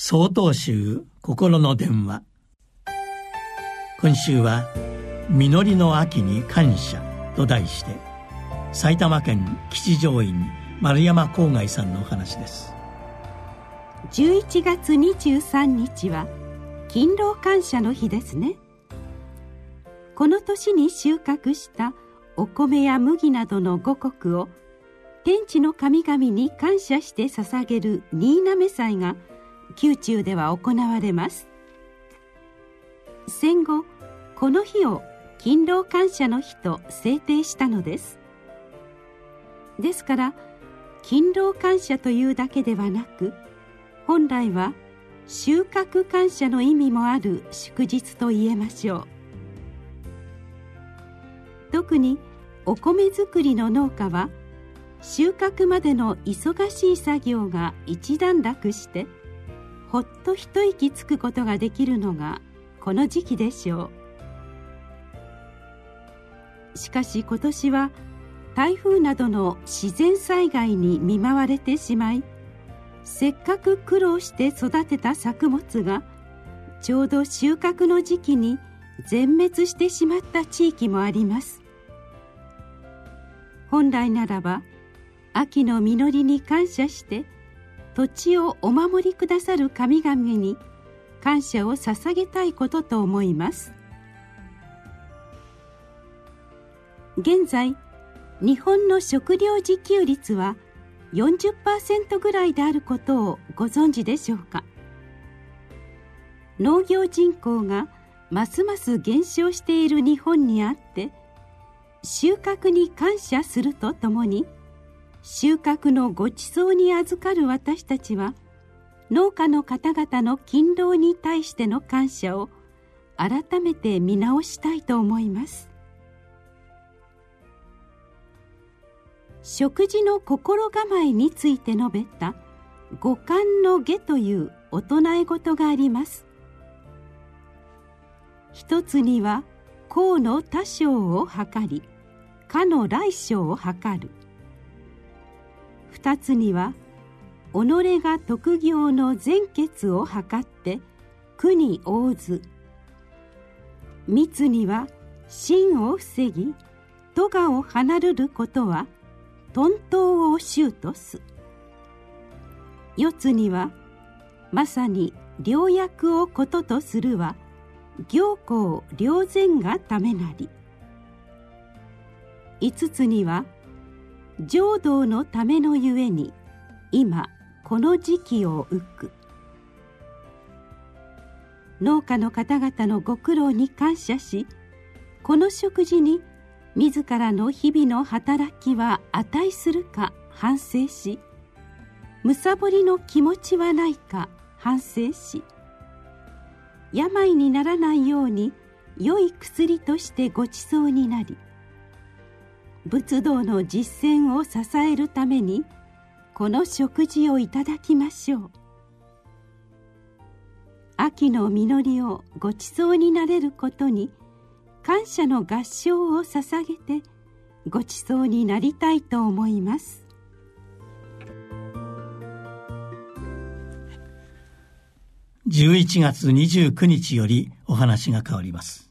総統集心の電話。今週は「実りの秋に感謝」と題して埼玉県吉祥院丸山郊外さんのお話です。11月23日は勤労感謝の日ですね。この年に収穫したお米や麦などの五穀を天地の神々に感謝して捧げる新滑祭が宮中では行われます。戦後この日を勤労感謝の日と制定したのです。ですから勤労感謝というだけではなく本来は収穫感謝の意味もある祝日と言えましょう。特にお米作りの農家は収穫までの忙しい作業が一段落してほっと一息つくことができるのがこの時期でしょう。しかし今年は台風などの自然災害に見舞われてしまいせっかく苦労して育てた作物がちょうど収穫の時期に全滅してしまった地域もあります。本来ならば秋の実りに感謝して土地をお守りくださる神々に感謝を捧げたいことと思います。現在日本の食料自給率は40%ぐらいであることをご存知でしょうか？農業人口がますます減少している日本にあって収穫に感謝するとともに収穫のごちそうに預かる私たちは農家の方々の勤労に対しての感謝を改めて見直したいと思います。食事の心構えについて述べた五感の下という大人え事があります。一つには公の多少を測りかの来生を測る。二つには己が特業の全決を測って苦に応ず。密には真を防ぎ咎を離るることは頓頭を衆とす。四つにはまさに良薬をこととするは行幸良善がためなり。五つには浄土のためのゆえに今この時期を浮く。農家の方々のご苦労に感謝しこの食事に自らの日々の働きは値するか反省しむさぼりの気持ちはないか反省し病にならないように良い薬としてごちそうになり仏道の実践を支えるためにこの食事をいただきましょう。秋の実りをごちそうになれることに感謝の合唱を捧げてごちそうになりたいと思います。11月29日よりお話が変わります。